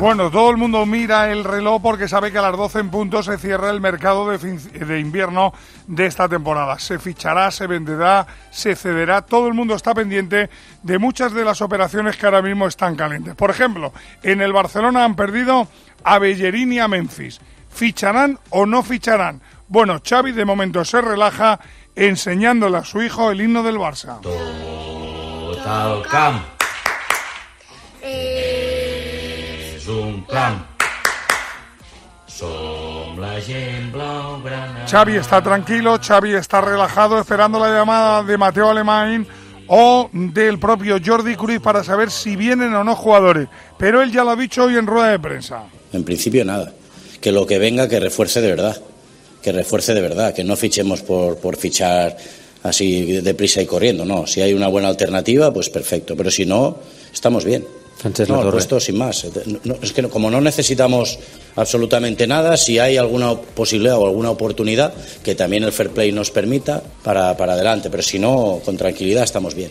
Bueno, todo el mundo mira el reloj porque sabe que a las 12 en punto se cierra el mercado de, de, invierno de esta temporada. Se fichará, se venderá, se cederá. Todo el mundo está pendiente de muchas de las operaciones que ahora mismo están calientes. Por ejemplo, en el Barcelona han perdido a Bellerín y a Memphis. ¿Ficharán o no ficharán? Bueno, Xavi de momento se relaja enseñándole a su hijo el himno del Barça. Total. És un clam. Som la gent blaugrana. Xavi está tranquilo, Xavi está relajado esperando la llamada de Mateo Alemán o del propio Jordi Cruz para saber si vienen o no jugadores. Pero él ya lo ha dicho hoy en rueda de prensa. En principio nada. Que lo que venga que refuerce de verdad. Que refuerce de verdad. Que no fichemos por, por fichar así deprisa y corriendo. No, si hay una buena alternativa, pues perfecto. Pero si no, estamos bien. No, el resto sin más. No, es que como no necesitamos absolutamente nada, si hay alguna posibilidad o alguna oportunidad que también el fair play nos permita, para, para adelante. Pero si no, con tranquilidad estamos bien.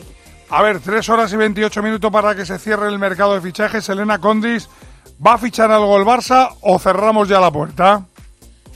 A ver, tres horas y 28 minutos para que se cierre el mercado de fichajes. Elena Condis, ¿va a fichar algo el Barça o cerramos ya la puerta?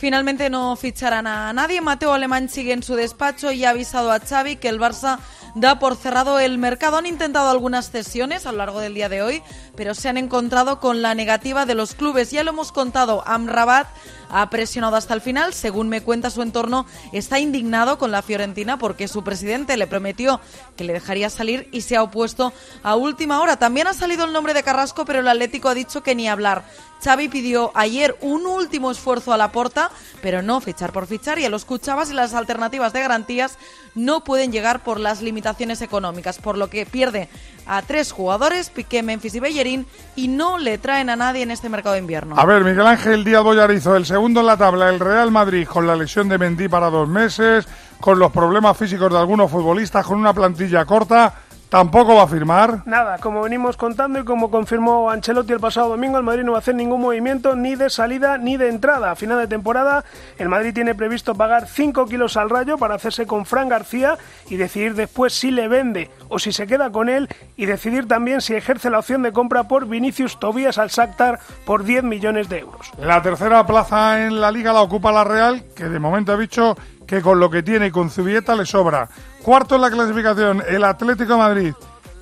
Finalmente no ficharán a nadie. Mateo Alemán sigue en su despacho y ha avisado a Xavi que el Barça da por cerrado el mercado. Han intentado algunas cesiones a lo largo del día de hoy, pero se han encontrado con la negativa de los clubes. Ya lo hemos contado, Amrabat ha presionado hasta el final. Según me cuenta su entorno, está indignado con la Fiorentina porque su presidente le prometió que le dejaría salir y se ha opuesto a última hora. También ha salido el nombre de Carrasco, pero el Atlético ha dicho que ni hablar. Xavi pidió ayer un último esfuerzo a la porta, pero no fichar por fichar y a los Cuchavas y las alternativas de garantías no pueden llegar por las limitaciones económicas, por lo que pierde a tres jugadores, Piqué, Memphis y Bellerín, y no le traen a nadie en este mercado de invierno. A ver, Miguel Ángel Díaz Boyarizo, el segundo en la tabla, el Real Madrid, con la lesión de Mendy para dos meses, con los problemas físicos de algunos futbolistas, con una plantilla corta, ¿Tampoco va a firmar? Nada, como venimos contando y como confirmó Ancelotti el pasado domingo, el Madrid no va a hacer ningún movimiento ni de salida ni de entrada. A final de temporada, el Madrid tiene previsto pagar 5 kilos al rayo para hacerse con Fran García y decidir después si le vende o si se queda con él y decidir también si ejerce la opción de compra por Vinicius Tobías al Shakhtar por 10 millones de euros. La tercera plaza en la liga la ocupa la Real, que de momento ha dicho que con lo que tiene y con Zubieta le sobra. Cuarto en la clasificación, el Atlético Madrid.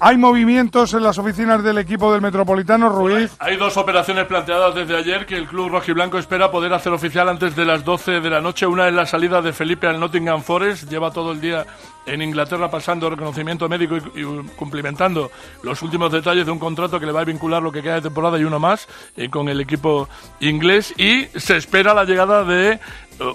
¿Hay movimientos en las oficinas del equipo del Metropolitano, Ruiz? Hay dos operaciones planteadas desde ayer que el club rojiblanco espera poder hacer oficial antes de las 12 de la noche. Una es la salida de Felipe al Nottingham Forest. Lleva todo el día en Inglaterra pasando reconocimiento médico y, cumplimentando los últimos detalles de un contrato que le va a vincular lo que queda de temporada y uno más eh, con el equipo inglés. Y se espera la llegada de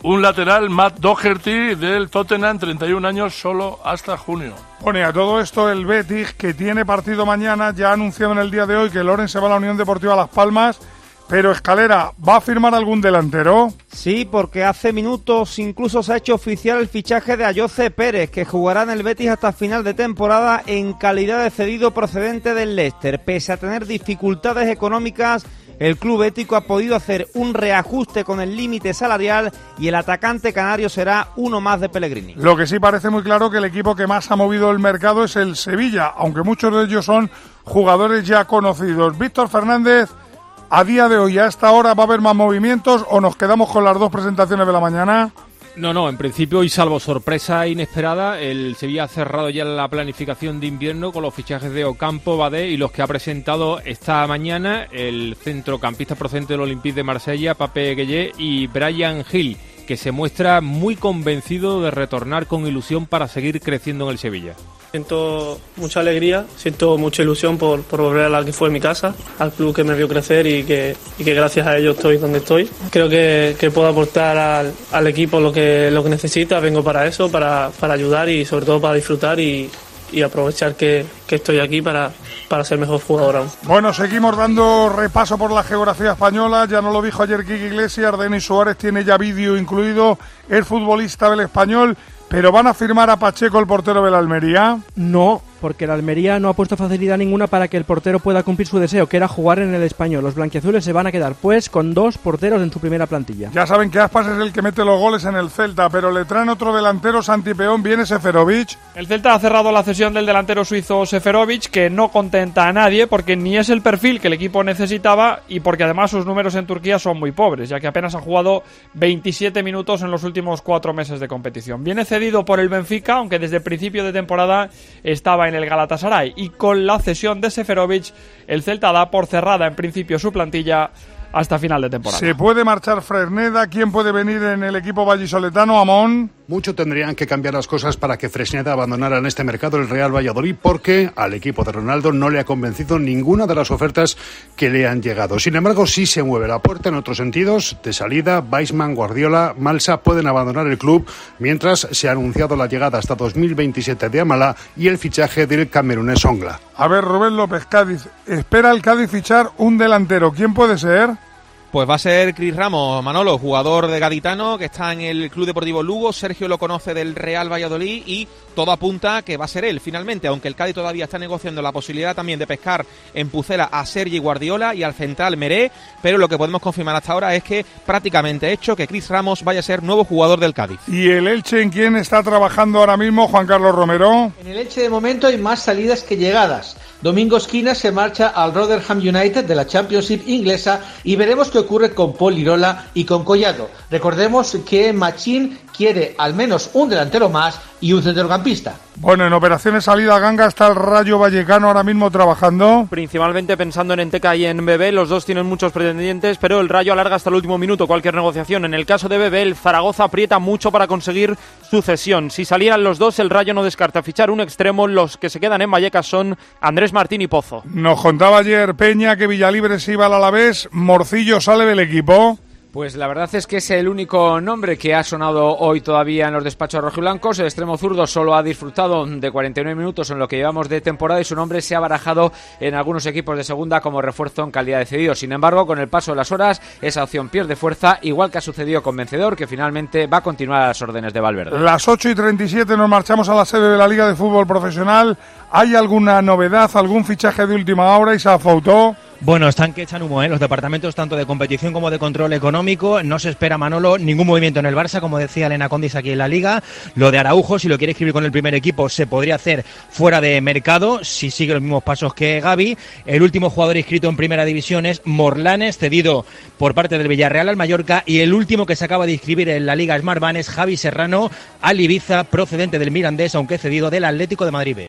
un lateral, Matt Doherty, del Tottenham, 31 años, solo hasta junio. Pone a todo esto el Betis, que tiene partido mañana, ya ha anunciado en el día de hoy que Loren se va a la Unión Deportiva Las Palmas. Pero Escalera, ¿va a firmar algún delantero? Sí, porque hace minutos incluso se ha hecho oficial el fichaje de Ayoce Pérez, que jugará en el Betis hasta final de temporada en calidad de cedido procedente del Leicester. Pese a tener dificultades económicas, el club ético ha podido hacer un reajuste con el límite salarial y el atacante canario será uno más de Pellegrini. Lo que sí parece muy claro que el equipo que más ha movido el mercado es el Sevilla, aunque muchos de ellos son jugadores ya conocidos. Víctor Fernández, a día de hoy, a esta hora, ¿va a haber más movimientos o nos quedamos con las dos presentaciones de la mañana? No, no, en principio y salvo sorpresa inesperada, el Sevilla ha cerrado ya la planificación de invierno con los fichajes de Ocampo, Badé y los que ha presentado esta mañana el centrocampista procedente del Olympique de Marsella, Pape Gueye y Brian Hill, que se muestra muy convencido de retornar con ilusión para seguir creciendo en el Sevilla. Siento mucha alegría, siento mucha ilusión por, volver a la que fue mi casa, al club que me vio crecer y que, gracias a ello estoy donde estoy. Creo que, puedo aportar al, equipo lo que, lo que necesita, vengo para eso, para, para ayudar y sobre todo para disfrutar y, aprovechar que, estoy aquí para, para ser mejor jugador aún. Bueno, seguimos dando repaso por la geografía española. Ya no lo dijo ayer Kiki Iglesias, Denis Suárez tiene ya vídeo incluido, el futbolista del español. ¿Pero van a firmar a Pacheco, el portero de la Almería? No, porque la Almería no ha puesto facilidad ninguna para que el portero pueda cumplir su deseo, que era jugar en el español. Los blanquiazules se van a quedar, pues, con dos porteros en su primera plantilla. Ya saben que Aspas es el que mete los goles en el Celta, pero le traen otro delantero, Santi Peón, viene Seferovic. El Celta ha cerrado la cesión del delantero suizo Seferovic, que no contenta a nadie porque ni es el perfil que el equipo necesitaba y porque además sus números en Turquía son muy pobres, ya que apenas ha jugado 27 minutos en los últimos cuatro meses de competición. Viene cedido por el Benfica, aunque desde principio de temporada estaba en el Galatasaray. Y con la cesión de Seferovic, el Celta da por cerrada en principio su plantilla hasta final de temporada. Se puede marchar Fresneda. ¿Quién puede venir en el equipo vallisoletano? Amón. Mucho tendrían que cambiar las cosas para que Fresneda abandonara en este mercado el Real Valladolid porque al equipo de Ronaldo no le ha convencido ninguna de las ofertas que le han llegado. Sin embargo, sí se mueve la puerta en otros sentidos. De salida, Weisman, Guardiola, Malsa pueden abandonar el club mientras se ha anunciado la llegada hasta 2027 de Amala y el fichaje del camerunés Ongla. A ver, Rubén López, Cádiz. Espera el Cádiz fichar un delantero. ¿Quién puede ser? Pues va a ser Cris Ramos, Manolo, jugador de Gaditano, que está en el Club Deportivo Lugo. Sergio lo conoce del Real Valladolid y todo apunta que va a ser él finalmente, aunque el Cádiz todavía está negociando la posibilidad también de pescar en Pucela a Sergi Guardiola y al central Meré, pero lo que podemos confirmar hasta ahora es que prácticamente hecho que Cris Ramos vaya a ser nuevo jugador del Cádiz. ¿Y el Elche en quién está trabajando ahora mismo, Juan Carlos Romero? En el Elche de momento hay más salidas que llegadas. Domingo Esquina se marcha al Rotherham United de la Championship inglesa y veremos qué ocurre con Paul Lirola y con Collado. Recordemos que Machín quiere al menos un delantero más y un centrocampista. Bueno, en operaciones salida ganga está el Rayo Vallecano ahora mismo trabajando. Principalmente pensando en Enteca y en Bebé, los dos tienen muchos pretendientes, pero el Rayo alarga hasta el último minuto cualquier negociación. En el caso de Bebé, el Zaragoza aprieta mucho para conseguir su cesión. Si salieran los dos, el Rayo no descarta fichar un extremo. Los que se quedan en Vallecas son Andrés Martín y Pozo. Nos contaba ayer Peña que Villalibre se iba al Alavés, Morcillo sale del equipo. Pues la verdad es que es el único nombre que ha sonado hoy todavía en los despachos rojiblancos. El extremo zurdo solo ha disfrutado de 49 minutos en lo que llevamos de temporada y su nombre se ha barajado en algunos equipos de segunda como refuerzo en calidad de cedido. Sin embargo, con el paso de las horas, esa opción pierde fuerza, igual que ha sucedido con Vencedor, que finalmente va a continuar a las órdenes de Valverde. Las 8 y 37 nos marchamos a la sede de la Liga de Fútbol Profesional. ¿Hay alguna novedad, algún fichaje de última hora, Isa Fautó? Bueno, están que echan humo, ¿eh? los departamentos tanto de competición como de control económico. No se espera, Manolo, ningún movimiento en el Barça, como decía Elena Condis aquí en la Liga. Lo de Araujo, si lo quiere escribir con el primer equipo, se podría hacer fuera de mercado, si sigue los mismos pasos que Gaby. El último jugador inscrito en primera división es Morlanes, cedido por parte del Villarreal al Mallorca. Y el último que se acaba de inscribir en la Liga Smart Van es Javi Serrano, al Ibiza, procedente del Mirandés, aunque cedido del Atlético de Madrid.